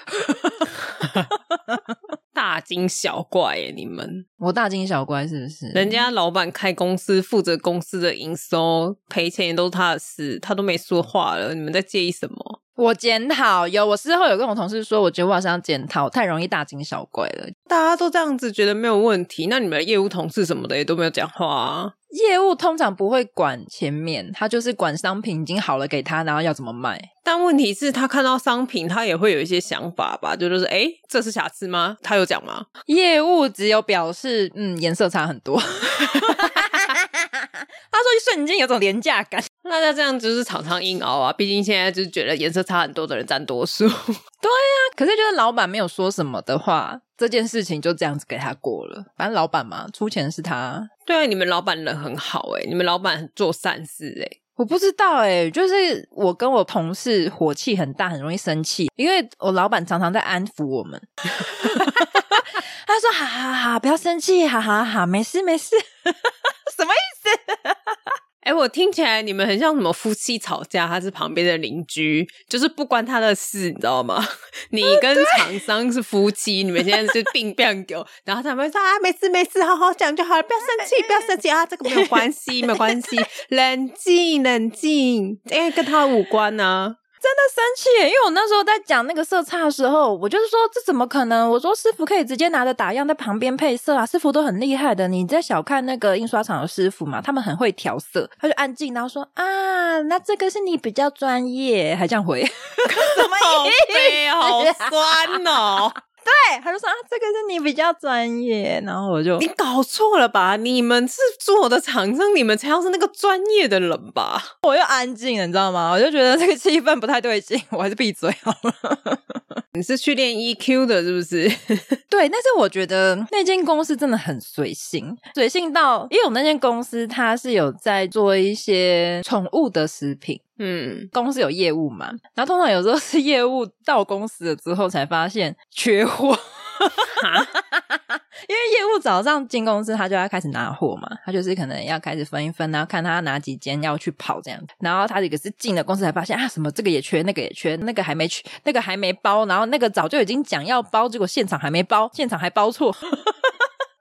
大惊小怪耶！你们，我大惊小怪是不是？人家老板开公司，负责公司的营收，赔钱也都是他的事，他都没说话了。你们在介意什么？我检讨，有我事后有跟我同事说，我觉得我好像检讨太容易大惊小怪了。大家都这样子觉得没有问题，那你们的业务同事什么的也都没有讲话啊。业务通常不会管前面，他就是管商品已经好了给他，然后要怎么卖。但问题是，他看到商品，他也会有一些想法吧？就就是，哎，这是瑕疵吗？他有讲吗？业务只有表示，嗯，颜色差很多。他说一瞬间有种廉价感。那他这样就是常常硬熬啊，毕竟现在就是觉得颜色差很多的人占多数。对呀，可是就是老板没有说什么的话，这件事情就这样子给他过了。反正老板嘛，出钱是他。对啊，你们老板人很好哎，你们老板做善事哎。我不知道哎，就是我跟我同事火气很大，很容易生气，因为我老板常常在安抚我们。他说：“好好好，不要生气，好好好，没事没事。”什么意思？哎、我听起来你们很像什么夫妻吵架，他是旁边的邻居，就是不关他的事，你知道吗？你跟厂商是夫妻，你们现在是病变狗，然后他们说啊，没事没事，好好讲就好了，不要生气，不要生气啊，这个没有关系，没有关系，冷静冷静，哎，跟他无关呢、啊。真的生气，因为我那时候在讲那个色差的时候，我就是说这怎么可能？我说师傅可以直接拿着打样在旁边配色啊，师傅都很厉害的。你在小看那个印刷厂的师傅嘛，他们很会调色。他就安静，然后说啊，那这个是你比较专业，还这样回，什么意思？好酸哦。对，他就说啊，这个是你比较专业，然后我就你搞错了吧？你们是做的厂商，你们才要是那个专业的人吧？我又安静了，你知道吗？我就觉得这个气氛不太对劲，我还是闭嘴好了。你是去练 EQ 的，是不是？对，但是我觉得那间公司真的很随性，随性到因为我那间公司它是有在做一些宠物的食品。嗯，公司有业务嘛，然后通常有时候是业务到公司了之后才发现缺货，因为业务早上进公司，他就要开始拿货嘛，他就是可能要开始分一分，然后看他哪几间要去跑这样，然后他这个是进了公司才发现啊，什么这个也缺，那个也缺，那个还没去，那个还没包，然后那个早就已经讲要包，结果现场还没包，现场还包错。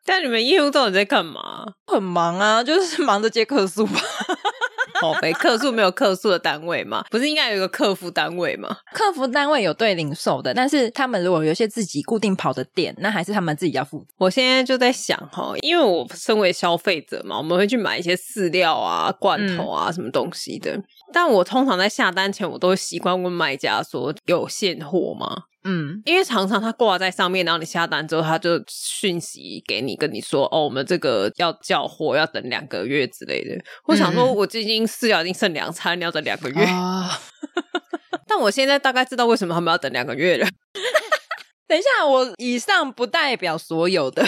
但你们业务到底在干嘛？很忙啊，就是忙着接客诉吧。宝贝，客诉没有客诉的单位吗？不是应该有一个客服单位吗？客服单位有对零售的，但是他们如果有些自己固定跑的店，那还是他们自己要负责。我现在就在想哈，因为我身为消费者嘛，我们会去买一些饲料啊、罐头啊、嗯、什么东西的，但我通常在下单前，我都会习惯问卖家说有现货吗？嗯，因为常常他挂在上面，然后你下单之后，他就讯息给你，跟你说哦，我们这个要叫货，要等两个月之类的。我想说，我最近饲料已经剩两餐，你要等两个月。啊、但我现在大概知道为什么他们要等两个月了。等一下，我以上不代表所有的。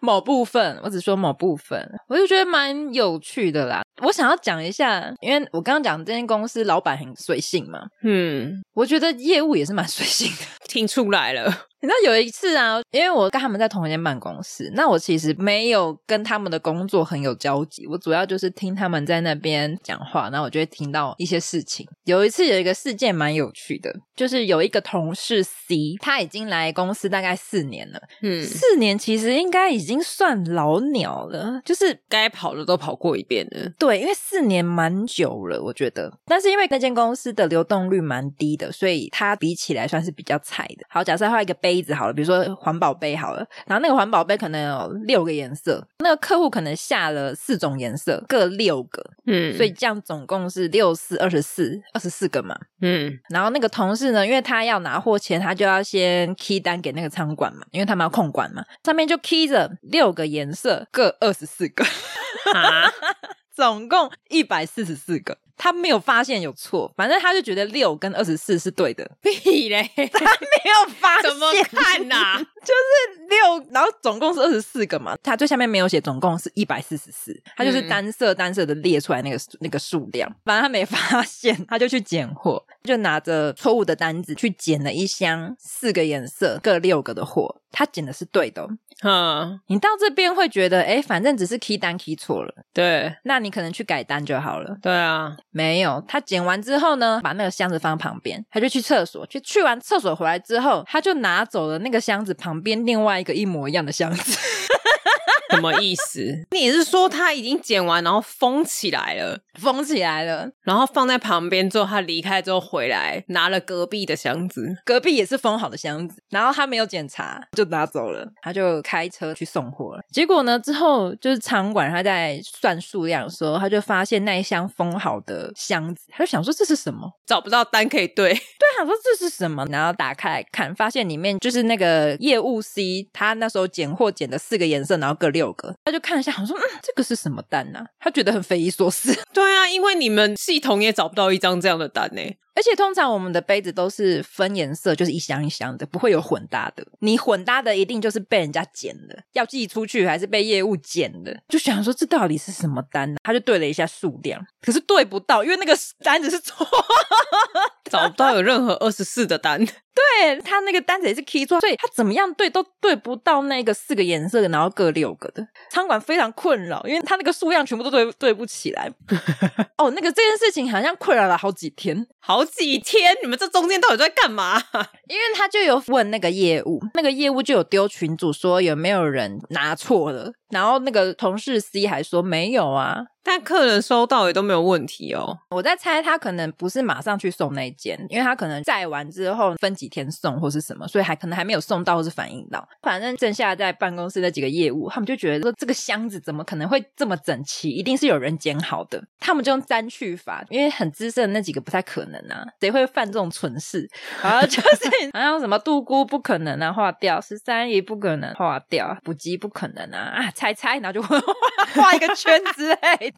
某部分，我只说某部分，我就觉得蛮有趣的啦。我想要讲一下，因为我刚刚讲这间公司老板很随性嘛，嗯，我觉得业务也是蛮随性的，听出来了。你知道有一次啊，因为我跟他们在同一间办公室，那我其实没有跟他们的工作很有交集，我主要就是听他们在那边讲话，然后我就会听到一些事情。有一次有一个事件蛮有趣的，就是有一个同事 C，他已经来公司大概四年了，嗯，四年其实应该已经算老鸟了，就是该跑的都跑过一遍了。对，因为四年蛮久了，我觉得。但是因为那间公司的流动率蛮低的，所以他比起来算是比较菜的。好，假设画一个杯子好了，比如说环保杯好了，然后那个环保杯可能有六个颜色，那个客户可能下了四种颜色，各六个，嗯，所以这样总共是六四二十四，二十四个嘛，嗯，然后那个同事呢，因为他要拿货前，他就要先 key 单给那个仓管嘛，因为他们要控管嘛，上面就 key 着六个颜色，各二十四个，哈？总共一百四十四个。他没有发现有错，反正他就觉得六跟二十四是对的。屁嘞！他没有发现，怎么看呐、啊？就是六，然后总共是二十四个嘛。他最下面没有写总共是一百四十四，他就是单色单色的列出来那个那个数量。反正他没发现，他就去捡货，就拿着错误的单子去捡了一箱四个颜色各六个的货。他捡的是对的。嗯，你到这边会觉得，哎，反正只是 key 单 key 错了。对，那你可能去改单就好了。对啊。没有，他捡完之后呢，把那个箱子放旁边，他就去厕所。去去完厕所回来之后，他就拿走了那个箱子旁边另外一个一模一样的箱子。什么意思？你是说他已经剪完，然后封起来了，封起来了，然后放在旁边之后，他离开之后回来拿了隔壁的箱子，隔壁也是封好的箱子，然后他没有检查就拿走了，他就开车去送货了。结果呢，之后就是仓管他在算数量的时候，他就发现那一箱封好的箱子，他就想说这是什么？找不到单可以对，对，想说这是什么？然后打开来看，发现里面就是那个业务 C，他那时候捡货捡的四个颜色，然后各六。个，他就看了一下，好像说，嗯，这个是什么蛋呢？他觉得很匪夷所思。对啊，因为你们系统也找不到一张这样的蛋呢。而且通常我们的杯子都是分颜色，就是一箱一箱的，不会有混搭的。你混搭的一定就是被人家捡的，要寄出去还是被业务捡的？就想说这到底是什么单呢？他就对了一下数量，可是对不到，因为那个单子是错，找不到有任何二十四的单。对，他那个单子也是 key 错，所以他怎么样对都对不到那个四个颜色的，然后各六个的。餐馆非常困扰，因为他那个数量全部都对对不起来。哦，那个这件事情好像困扰了好几天，好几天，你们这中间到底在干嘛？因为他就有问那个业务，那个业务就有丢群主说有没有人拿错了，然后那个同事 C 还说没有啊。但客人收到也都没有问题哦。我在猜他可能不是马上去送那间，因为他可能载完之后分几天送或是什么，所以还可能还没有送到或是反映到。反正剩下在办公室那几个业务，他们就觉得说这个箱子怎么可能会这么整齐，一定是有人捡好的。他们就用删去法，因为很资深的那几个不太可能啊，谁会犯这种蠢事？然后就是好 像什么杜姑不可能啊，划掉十三姨不可能划掉，补给不可能啊啊，猜猜，然后就 画画一个圈之类的。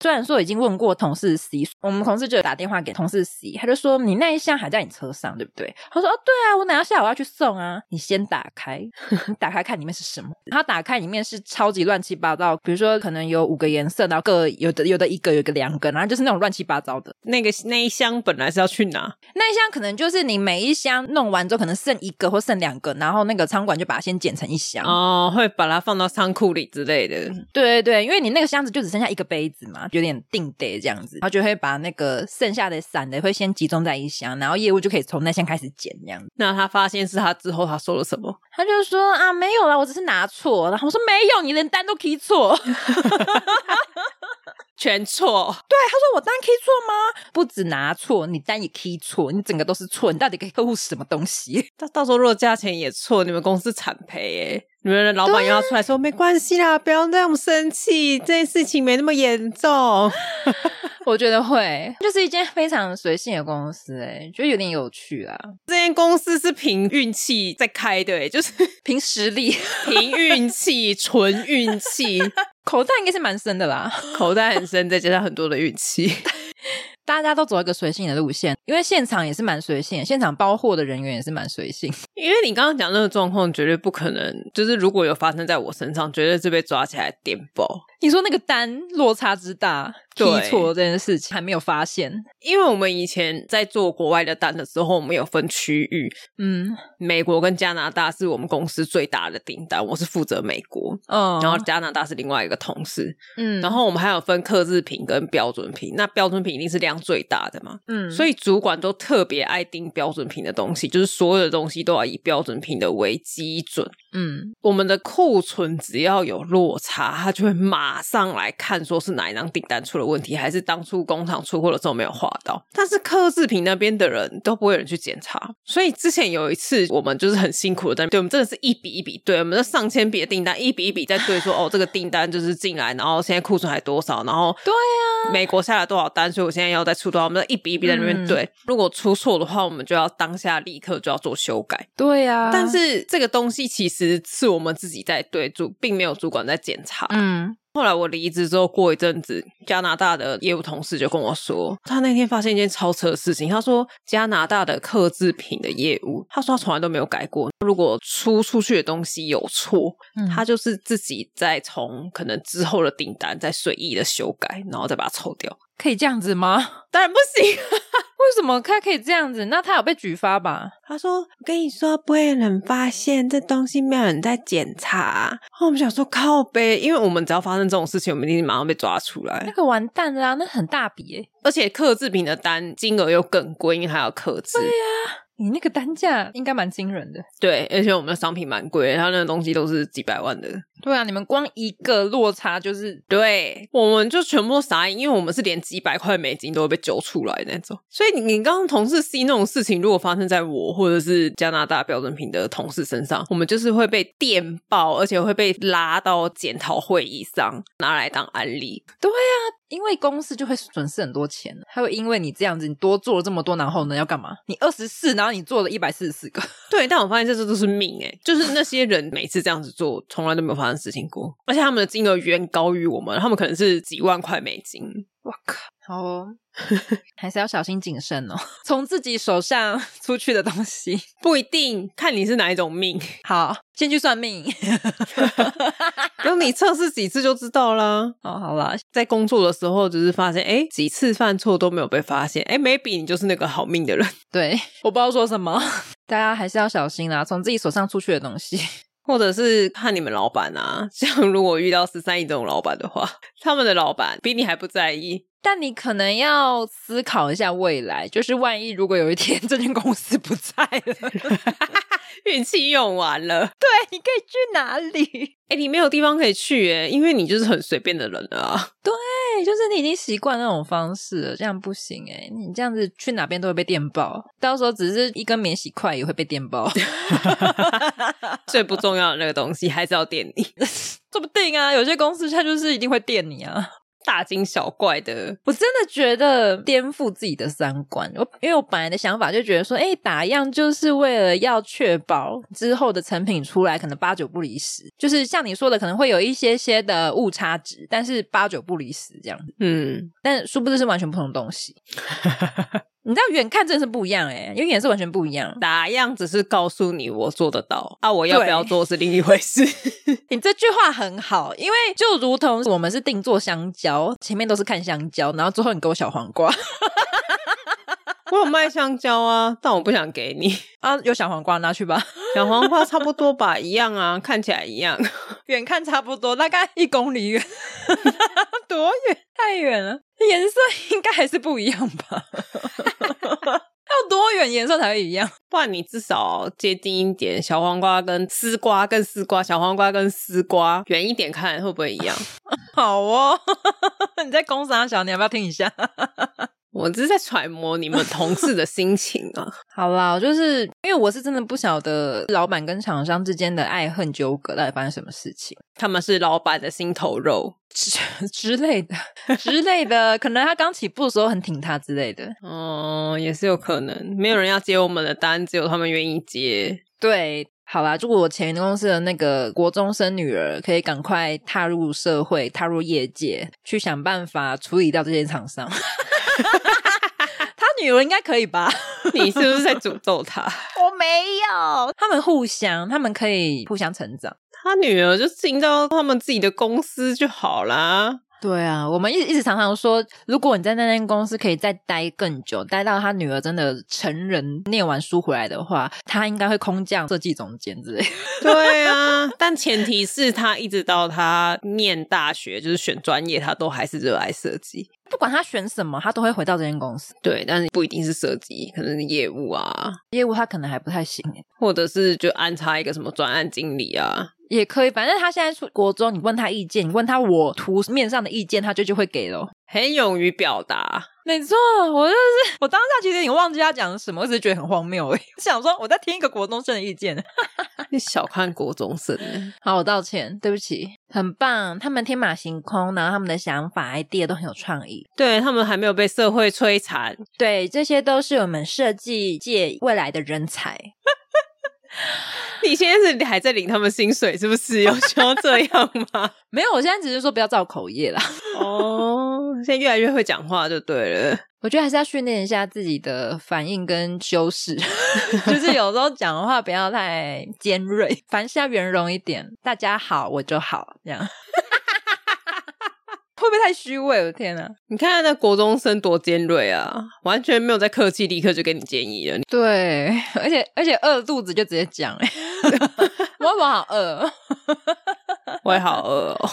虽然说已经问过同事 C，我们同事就有打电话给同事 C，他就说，你那一箱还在你车上，对不对？他说哦，对啊，我等下下午要去送啊。你先打开，你打开看里面是什么。他打开里面是超级乱七八糟，比如说可能有五个颜色，然后各有的有的一个，有个两个，然后就是那种乱七八糟的。那个那一箱本来是要去哪？那一箱可能就是你每一箱弄完之后，可能剩一个或剩两个，然后那个仓管就把它先剪成一箱哦，会把它放到仓库里之类的。对对对，因为你那个箱子就只剩下一个杯子嘛。有点定得这样子，他就会把那个剩下的散的会先集中在一箱，然后业务就可以从那箱开始捡这样子。那他发现是他之后，他说了什么？他就说啊，没有啦，我只是拿错。然后我说没有，你连单都 key 错，全错。对，他说我单 key 错吗？不止拿错，你单也 key 错，你整个都是错。你到底给客户什么东西？到到时候如果价钱也错，你们公司惨赔耶。你们的老板又要出来说、啊、没关系啦，不要那么生气，这件事情没那么严重。我觉得会，就是一间非常随性的公司，哎，觉得有点有趣啊。这间公司是凭运气在开的，哎，就是 凭实力，凭运气，纯运气，口袋应该是蛮深的啦，口袋很深，再加上很多的运气。大家都走一个随性的路线，因为现场也是蛮随性，现场包货的人员也是蛮随性。因为你刚刚讲那个状况，绝对不可能，就是如果有发生在我身上，绝对是被抓起来电爆。你说那个单落差之大，提错这件事情还没有发现，因为我们以前在做国外的单的时候，我们有分区域，嗯，美国跟加拿大是我们公司最大的订单，我是负责美国，嗯，然后加拿大是另外一个同事，嗯，然后我们还有分客制品跟标准品，那标准品一定是量最大的嘛，嗯，所以主管都特别爱订标准品的东西，就是所有的东西都要以标准品的为基准，嗯，我们的库存只要有落差，他就会马。马上来看，说是哪一张订单出了问题，还是当初工厂出货的时候没有画到？但是客制品那边的人都不会有人去检查，所以之前有一次，我们就是很辛苦的在对，我们真的是一笔一笔对，我们的上千笔的订单一笔一笔在对说，哦，这个订单就是进来，然后现在库存还多少，然后对啊，美国下来多少单，所以我现在要再出多少，我们一笔一笔在那边对。嗯、如果出错的话，我们就要当下立刻就要做修改。对呀，但是这个东西其实是我们自己在对，主并没有主管在检查。嗯。后来我离职之后，过一阵子，加拿大的业务同事就跟我说，他那天发现一件超扯的事情。他说，加拿大的刻制品的业务，他说他从来都没有改过。如果出出去的东西有错，嗯、他就是自己再从可能之后的订单再随意的修改，然后再把它抽掉。可以这样子吗？当然不行。为什么他可以这样子？那他有被举发吧？他说：“我跟你说，不会有人发现这东西，没有人在检查。”然后我们想说靠呗，因为我们只要发生这种事情，我们一定马上被抓出来。那个完蛋了啊！那很大笔诶，而且刻制品的单金额又更贵，因为还要刻制。对呀、啊。你那个单价应该蛮惊人的，对，而且我们的商品蛮贵，它那个东西都是几百万的。对啊，你们光一个落差就是，对，我们就全部都傻眼，因为我们是连几百块美金都会被揪出来那种。所以你刚刚同事 C 那种事情，如果发生在我或者是加拿大标准品的同事身上，我们就是会被电爆，而且会被拉到检讨会议上拿来当案例。对啊。因为公司就会损失很多钱，还会因为你这样子，你多做了这么多，然后呢要干嘛？你二十四，然后你做了一百四十四个，对。但我发现这次都是命诶，就是那些人每次这样子做，从来都没有发生事情过，而且他们的金额远高于我们，他们可能是几万块美金。我靠，好哦，还是要小心谨慎哦。从自己手上出去的东西不一定，看你是哪一种命。好，先去算命，然后你测试几次就知道啦。哦，好啦，在工作的时候只是发现，哎，几次犯错都没有被发现，哎，maybe 你就是那个好命的人。对，我不知道说什么，大家还是要小心啦。从自己手上出去的东西。或者是看你们老板啊，像如果遇到十三亿这种老板的话，他们的老板比你还不在意，但你可能要思考一下未来，就是万一如果有一天 这间公司不在了，运气用完了，对，你可以去哪里？哎，你没有地方可以去哎，因为你就是很随便的人了啊。对，就是你已经习惯那种方式了，这样不行哎，你这样子去哪边都会被电爆，到时候只是一根免洗筷也会被电爆。最不重要的那个东西还是要电你，说不定啊，有些公司它就是一定会电你啊。大惊小怪的，我真的觉得颠覆自己的三观。我因为我本来的想法就觉得说，哎，打样就是为了要确保之后的成品出来可能八九不离十，就是像你说的，可能会有一些些的误差值，但是八九不离十这样子。嗯，但殊不知是完全不同的东西。你知道远看真的是不一样哎，因为颜色完全不一样。打样只是告诉你我做得到啊，我要不要做是另一回事。你这句话很好，因为就如同我们是定做香蕉，前面都是看香蕉，然后最后你给我小黄瓜。我有卖香蕉啊，但我不想给你啊。有小黄瓜拿去吧，小黄瓜差不多吧，一样啊，看起来一样，远看差不多，大概一公里远，多远？太远了，颜色应该还是不一样吧？要多远颜色才会一样？不然你至少接近一点，小黄瓜跟丝瓜跟丝瓜，小黄瓜跟丝瓜远一点看会不会一样？好哦，你在公司啊，小，你要不要听一下？我只是在揣摩你们同事的心情啊。好啦，就是因为我是真的不晓得老板跟厂商之间的爱恨纠葛到底发生什么事情。他们是老板的心头肉之 之类的之类的，可能他刚起步的时候很挺他之类的。哦、嗯，也是有可能。没有人要接我们的单，只有他们愿意接。对，好啦，祝我前公司的那个国中生女儿可以赶快踏入社会，踏入业界，去想办法处理掉这些厂商。他女儿应该可以吧？你是不是在诅咒他？我没有，他们互相，他们可以互相成长。他女儿就进到他们自己的公司就好啦。对啊，我们一一直常常说，如果你在那间公司可以再待更久，待到他女儿真的成人，念完书回来的话，他应该会空降设计总监之类。对啊，但前提是他一直到他念大学，就是选专业，他都还是热爱设计。不管他选什么，他都会回到这间公司。对，但是不一定是设计，可能是业务啊，业务他可能还不太行，或者是就安插一个什么专案经理啊。也可以，反正他现在出国中，你问他意见，你问他我图面上的意见，他就就会给了。很勇于表达，没错，我就是我当下其实已经忘记他讲什么，我只是觉得很荒谬而已。想说我在听一个国中生的意见，你小看国中生。好，我道歉，对不起，很棒，他们天马行空，然后他们的想法 idea 都很有创意，对，他们还没有被社会摧残，对，这些都是我们设计界未来的人才。你现在是还在领他们薪水，是不是？有需要这样吗？没有，我现在只是说不要造口业啦。哦，现在越来越会讲话就对了。我觉得还是要训练一下自己的反应跟修饰，就是有时候讲的话不要太尖锐，凡事要圆融一点。大家好，我就好，这样。会不会太虚伪？我的天哪！你看那国中生多尖锐啊，完全没有在客气，立刻就给你建议了。对，而且而且饿肚子就直接讲，哎，我我好饿，我也好饿哦。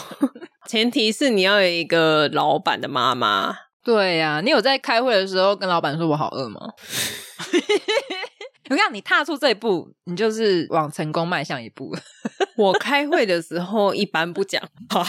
前提是你要有一个老板的妈妈。对呀、啊，你有在开会的时候跟老板说我好饿吗？我讲你踏出这一步，你就是往成功迈向一步。我开会的时候一般不讲话。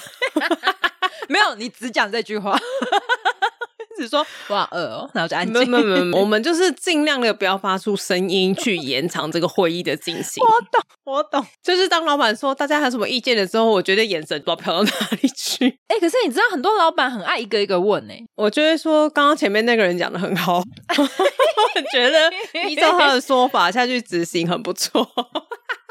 没有，你只讲这句话，只说我好饿哦，然后就安静。没有没有我们就是尽量的不要发出声音，去延长这个会议的进行。我懂，我懂。就是当老板说大家还有什么意见的时候，我觉得眼神不知道飘到哪里去。哎、欸，可是你知道很多老板很爱一个一个问哎、欸。我觉得说刚刚前面那个人讲的很好，我觉得依照他的说法下去执行很不错。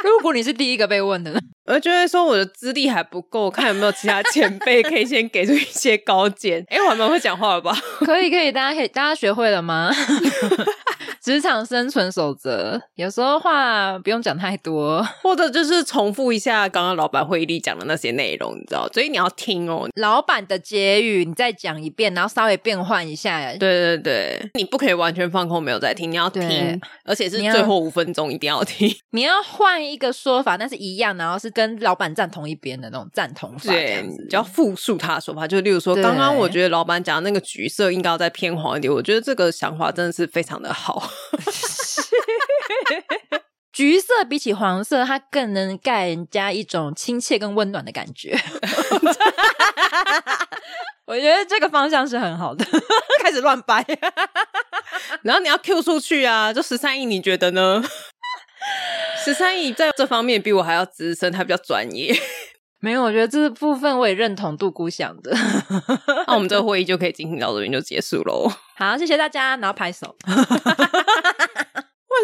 如果你是第一个被问的呢？我就会说我的资历还不够，看有没有其他前辈可以先给出一些高见。哎、欸，我还蛮会讲话的吧？可以，可以，大家可以，大家学会了吗？职场生存守则，有时候话不用讲太多，或者就是重复一下刚刚老板会议里讲的那些内容，你知道？所以你要听哦，老板的结语你再讲一遍，然后稍微变换一下。对对对，你不可以完全放空没有在听，你要听，而且是最后五分钟一定要听。你要换一个说法，但是一样，然后是跟老板站同一边的那种赞同法。对，就要复述他的说法，就例如说，刚刚我觉得老板讲的那个橘色应该要再偏黄一点，我觉得这个想法真的是非常的好。橘色比起黄色，它更能盖人家一种亲切跟温暖的感觉。我觉得这个方向是很好的。开始乱掰，然后你要 Q 出去啊！就十三亿，你觉得呢？十三亿在这方面比我还要资深，他比较专业。没有，我觉得这部分我也认同杜姑想的。那我们这个会议就可以进行到这边就结束喽。好，谢谢大家，然后拍手。为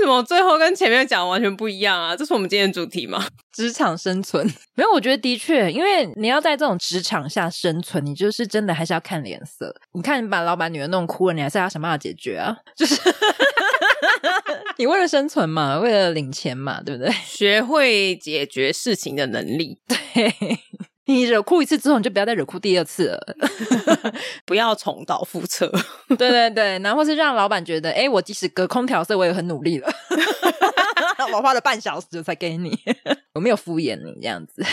什么最后跟前面讲的完全不一样啊？这是我们今天的主题吗？职场生存。没有，我觉得的确，因为你要在这种职场下生存，你就是真的还是要看脸色。你看，你把老板女儿弄哭了，你还是要想办法解决啊。就是你为了生存嘛，为了领钱嘛，对不对？学会解决事情的能力，对。你惹哭一次之后，你就不要再惹哭第二次了，不要重蹈覆辙。对对对，然后是让老板觉得，哎，我即使隔空调色，我也很努力了。我花了半小时才给你，我没有敷衍你这样子。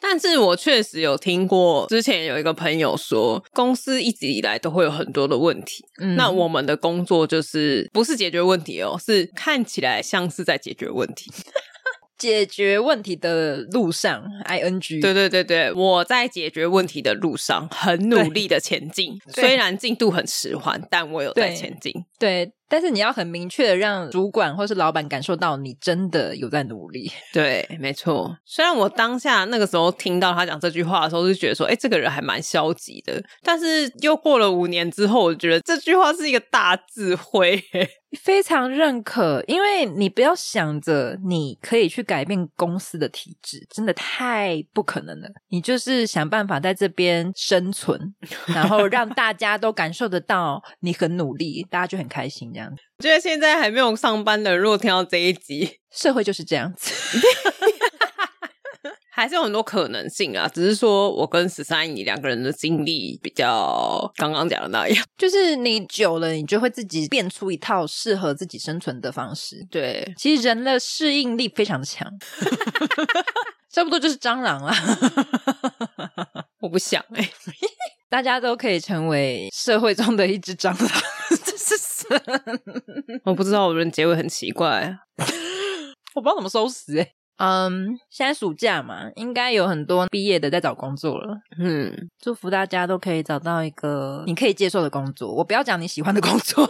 但是我确实有听过，之前有一个朋友说，公司一直以来都会有很多的问题。嗯，那我们的工作就是不是解决问题哦，是看起来像是在解决问题。解决问题的路上，ing。对对对对，我在解决问题的路上很努力的前进，虽然进度很迟缓，但我有在前进。对。对但是你要很明确的让主管或是老板感受到你真的有在努力。对，没错。虽然我当下那个时候听到他讲这句话的时候，就觉得说，哎，这个人还蛮消极的。但是又过了五年之后，我觉得这句话是一个大智慧，非常认可。因为你不要想着你可以去改变公司的体制，真的太不可能了。你就是想办法在这边生存，然后让大家都感受得到你很努力，大家就很开心。我觉得现在还没有上班的，如果听到这一集，社会就是这样子，还是有很多可能性啊。只是说我跟十三姨两个人的经历比较刚刚讲的那样，就是你久了，你就会自己变出一套适合自己生存的方式。对，其实人的适应力非常的强，差不多就是蟑螂了。我不想哎、欸，大家都可以成为社会中的一只蟑螂。我不知道，我觉得结尾很奇怪，我不知道怎么收拾哎。嗯，现在暑假嘛，应该有很多毕业的在找工作了。嗯，祝福大家都可以找到一个你可以接受的工作。我不要讲你喜欢的工作。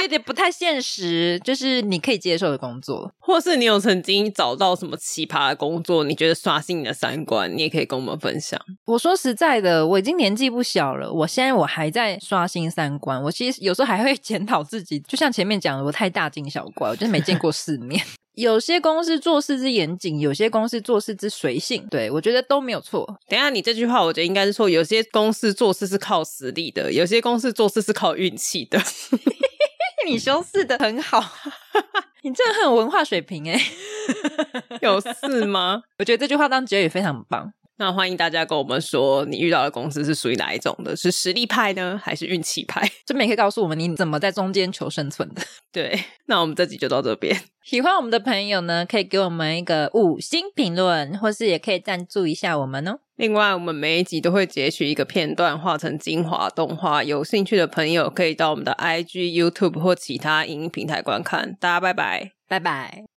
那个有点不太现实，就是你可以接受的工作，或是你有曾经找到什么奇葩的工作，你觉得刷新你的三观，你也可以跟我们分享。我说实在的，我已经年纪不小了，我现在我还在刷新三观。我其实有时候还会检讨自己，就像前面讲的，我太大惊小怪，我就是没见过世面。有些公司做事之严谨，有些公司做事之随性，对，我觉得都没有错。等一下，你这句话，我觉得应该是说，有些公司做事是靠实力的，有些公司做事是靠运气的。你修饰的很好，你真的很有文化水平哎，有事吗？我觉得这句话当结语非常棒。那欢迎大家跟我们说，你遇到的公司是属于哪一种的？是实力派呢，还是运气派？这边也可以告诉我们你怎么在中间求生存的。对，那我们这集就到这边。喜欢我们的朋友呢，可以给我们一个五星评论，或是也可以赞助一下我们哦。另外，我们每一集都会截取一个片段，画成精华动画。有兴趣的朋友可以到我们的 IG、YouTube 或其他影音平台观看。大家拜拜，拜拜。